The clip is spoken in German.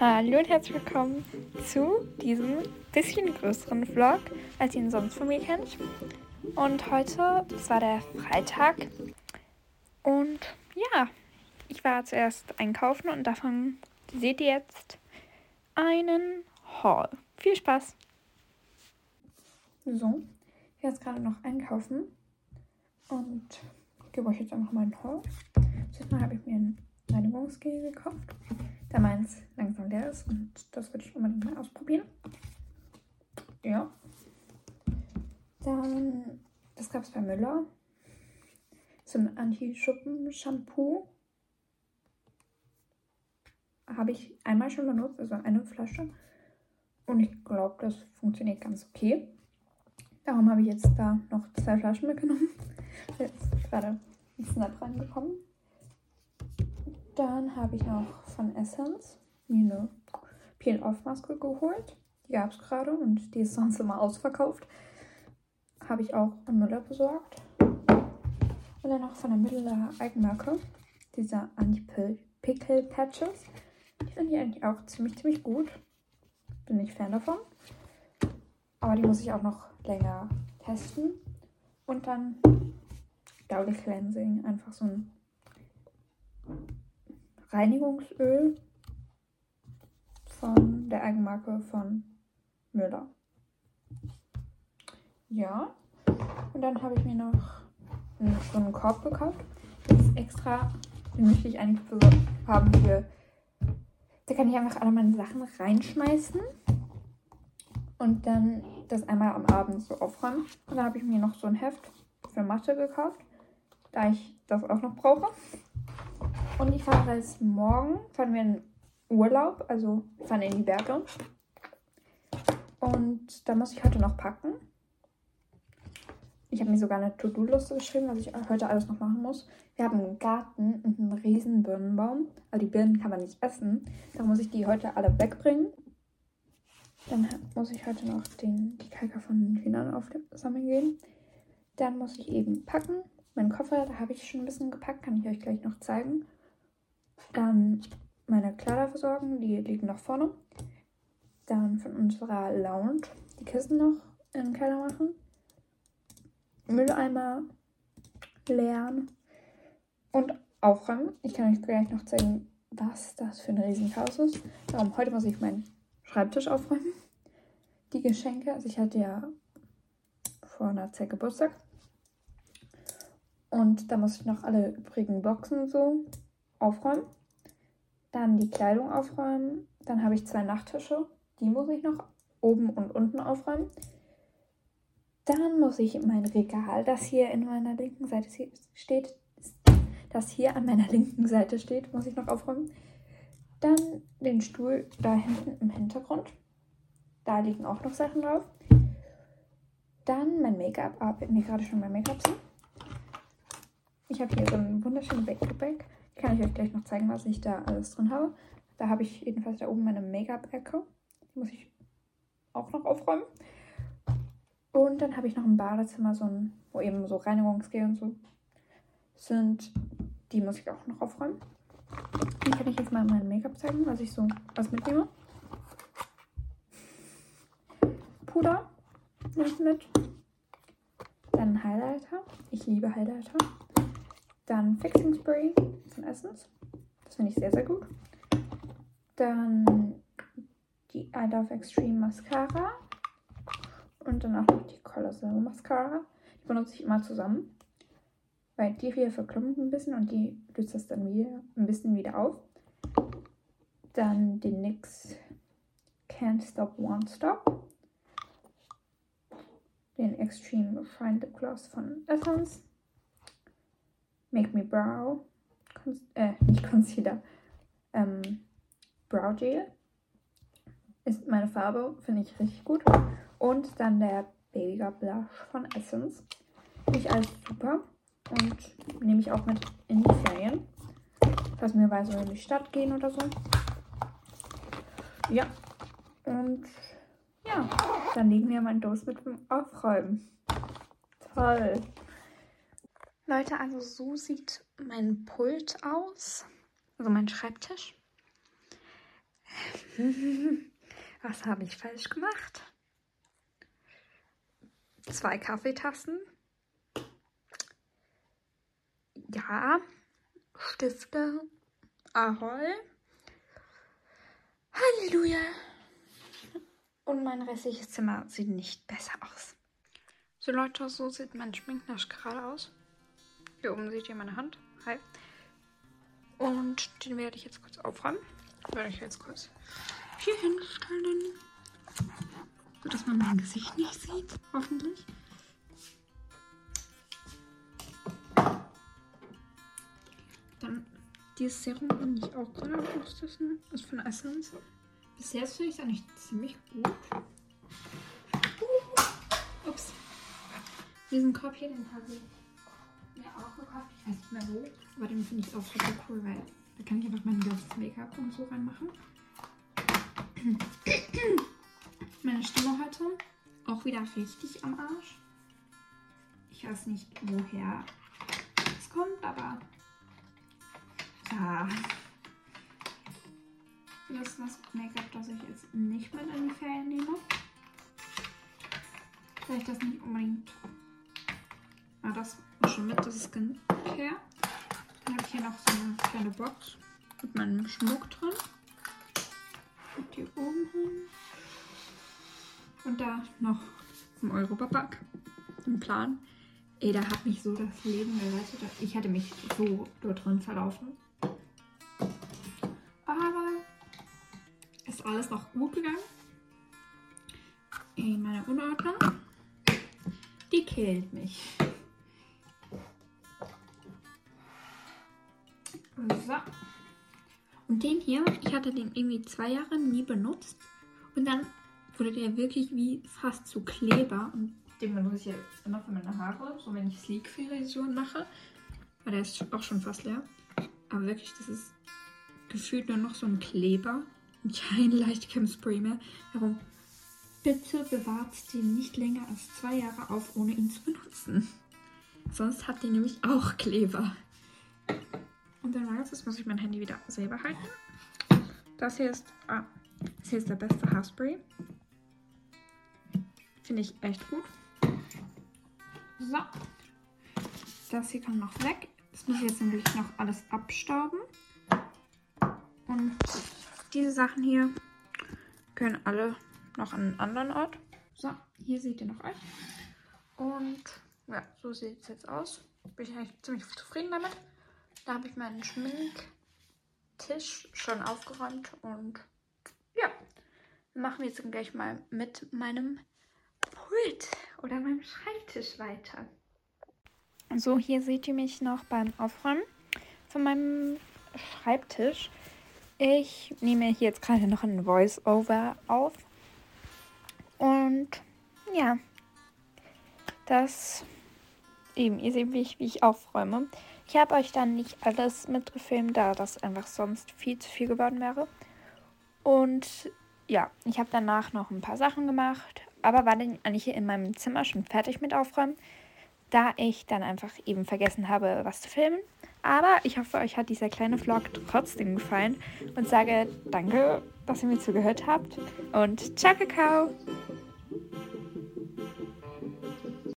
Hallo und herzlich willkommen zu diesem bisschen größeren Vlog, als ihr ihn sonst von mir kennt. Und heute, das war der Freitag. Und ja, ich war zuerst einkaufen und davon seht ihr jetzt einen Haul. Viel Spaß! So, ich werde jetzt gerade noch einkaufen und gebe euch jetzt einfach meinen Haul. Zuerst mal habe ich mir ein Reinigungsgel gekauft, da meins langsam leer ist und das würde ich unbedingt mal ausprobieren. Ja. Dann, das gab es bei Müller. So ein Anti-Schuppen-Shampoo. Habe ich einmal schon benutzt, also eine Flasche. Und ich glaube, das funktioniert ganz okay. Darum habe ich jetzt da noch zwei Flaschen mitgenommen. Jetzt gerade ein Snap reingekommen. Dann habe ich noch von Essence mir eine Peel-Off-Maske geholt. Die gab es gerade und die ist sonst immer ausverkauft. Habe ich auch an Müller besorgt. Und dann noch von der Müller Eigenmarke diese Anti-Pickle Patches. Die finde ich eigentlich auch ziemlich, ziemlich gut. Bin ich Fan davon. Aber die muss ich auch noch länger testen. Und dann Gaudi Cleansing. Einfach so ein Reinigungsöl von der Eigenmarke von Müller. Ja. Und dann habe ich mir noch so einen Korb gekauft. Das ist extra, den möchte ich eigentlich für, haben für. Da kann ich einfach alle meine Sachen reinschmeißen und dann das einmal am Abend so aufräumen. Und dann habe ich mir noch so ein Heft für Mathe gekauft, da ich das auch noch brauche. Und ich fahre jetzt morgen, fahren wir in Urlaub, also fahren in die Berge. Und da muss ich heute noch packen. Ich habe mir sogar eine To-Do-Liste geschrieben, was ich heute alles noch machen muss. Wir haben einen Garten und einen riesen Birnenbaum. Also die Birnen kann man nicht essen. Da muss ich die heute alle wegbringen. Dann muss ich heute noch den, die Kalker von den Hühnern aufsammeln gehen. Dann muss ich eben packen. Mein Koffer, da habe ich schon ein bisschen gepackt, kann ich euch gleich noch zeigen. Dann meine Kleider versorgen, die liegen noch vorne. Dann von unserer Lounge die Kissen noch in den Keller machen. Mülleimer leeren und aufräumen. Ich kann euch gleich noch zeigen, was das für ein Riesenchaos ist. Darum heute muss ich meinen Schreibtisch aufräumen. Die Geschenke, also ich hatte ja vor einer Zeit Geburtstag. Und da muss ich noch alle übrigen Boxen so aufräumen. Dann die Kleidung aufräumen. Dann habe ich zwei Nachttische. Die muss ich noch oben und unten aufräumen. Dann muss ich mein Regal, das hier in meiner linken Seite steht, das hier an meiner linken Seite steht, muss ich noch aufräumen. Dann den Stuhl da hinten im Hintergrund. Da liegen auch noch Sachen drauf. Dann mein Make-up. Ah, mir gerade schon mein Make-up sehen. Ich habe hier so ein wunderschönes Backpack. Kann ich euch gleich noch zeigen, was ich da alles drin habe. Da habe ich jedenfalls da oben meine Make-up-Ecke. Die muss ich auch noch aufräumen. Und dann habe ich noch ein Badezimmer, so ein, wo eben so Reinigungsgel und so sind. Die muss ich auch noch aufräumen. Dann kann ich jetzt mal mein Make-up zeigen, was ich so was mitnehme. Puder nehme ich mit. Dann Highlighter. Ich liebe Highlighter. Dann Fixing Spray von Essence. Das finde ich sehr, sehr gut. Dann die I Love Extreme Mascara. Und dann auch noch die Colossal Mascara. Die benutze ich immer zusammen. Weil die hier verklumpt ein bisschen und die löst das dann wieder ein bisschen wieder auf. Dann den NYX Can't Stop Won't Stop. Den Extreme Shine Lip Gloss von Essence. Make Me Brow, Con äh, nicht Concealer, ähm, Brow Gel. Ist meine Farbe, finde ich richtig gut. Und dann der Baby Girl Blush von Essence. Nicht alles super. Und nehme ich auch mit in die Ferien. Falls wir mal so in die Stadt gehen oder so. Ja. Und ja, dann legen wir mein Dos mit dem Aufräumen. Toll. Leute, also so sieht mein Pult aus. Also mein Schreibtisch. Was habe ich falsch gemacht? Zwei Kaffeetassen. Ja. Stifte. Ahoi. Halleluja. Und mein restliches Zimmer sieht nicht besser aus. So Leute, so sieht mein Schminknasch gerade aus. Hier oben seht ihr meine Hand. Hi. Und den werde ich jetzt kurz aufräumen. Werde ich jetzt kurz hier hinstellen. So dass man mein Gesicht nicht sieht, hoffentlich. Dann dieses Serum bin ich auch gerade am austesten. Ist von Essence. Bisher finde ich es eigentlich ziemlich gut. Uh, ups. Diesen Korb hier, den habe ich gekauft. Ich weiß nicht mehr wo. Aber den finde ich auch super cool, weil da kann ich einfach mein ganzes Make-up und so reinmachen. Meine Stimme heute auch wieder richtig am Arsch. Ich weiß nicht, woher es kommt, aber ja. Das ist das Make-up, das ich jetzt nicht mit in die Ferien nehme. Vielleicht das nicht unbedingt. Ah, das schon mit, das ist Skincare. Dann habe ich hier noch so eine kleine Box mit meinem Schmuck drin. Und hier oben hin. Und da noch vom Europapark. Ein Plan. Ey, da hat mich so das Leben gerettet. Ich hatte mich so dort drin verlaufen. Aber ist alles noch gut gegangen. Ey, meine Unordnung, die killt mich. So. Und den hier, ich hatte den irgendwie zwei Jahre nie benutzt. Und dann wurde der wirklich wie fast zu Kleber. Und den benutze ich jetzt immer für meine Haare, so wenn ich Sleek-Frisur mache. Aber der ist auch schon fast leer. Aber wirklich, das ist gefühlt nur noch so ein Kleber. Und kein Leichtcam-Spray mehr. Darum, bitte bewahrt den nicht länger als zwei Jahre auf, ohne ihn zu benutzen. Sonst hat die nämlich auch Kleber. Dann war jetzt muss ich mein Handy wieder selber halten. Das hier ist, ah, das hier ist der beste Haarspray. Finde ich echt gut. So. Das hier kann noch weg. Das muss ich jetzt nämlich noch alles abstauben. Und diese Sachen hier können alle noch an einen anderen Ort. So, hier seht ihr noch euch. Und ja, so sieht es jetzt aus. Bin ich eigentlich ziemlich zufrieden damit. Da habe ich meinen Schminktisch schon aufgeräumt und ja, machen wir jetzt gleich mal mit meinem Pult oder meinem Schreibtisch weiter. So, hier seht ihr mich noch beim Aufräumen von meinem Schreibtisch. Ich nehme hier jetzt gerade noch ein Voice-Over auf. Und ja, das eben, ihr seht, wie wie ich aufräume. Ich habe euch dann nicht alles mitgefilmt, da das einfach sonst viel zu viel geworden wäre. Und ja, ich habe danach noch ein paar Sachen gemacht, aber war dann eigentlich in meinem Zimmer schon fertig mit Aufräumen, da ich dann einfach eben vergessen habe, was zu filmen. Aber ich hoffe, euch hat dieser kleine Vlog trotzdem gefallen und sage danke, dass ihr mir zugehört habt und ciao, Kakao!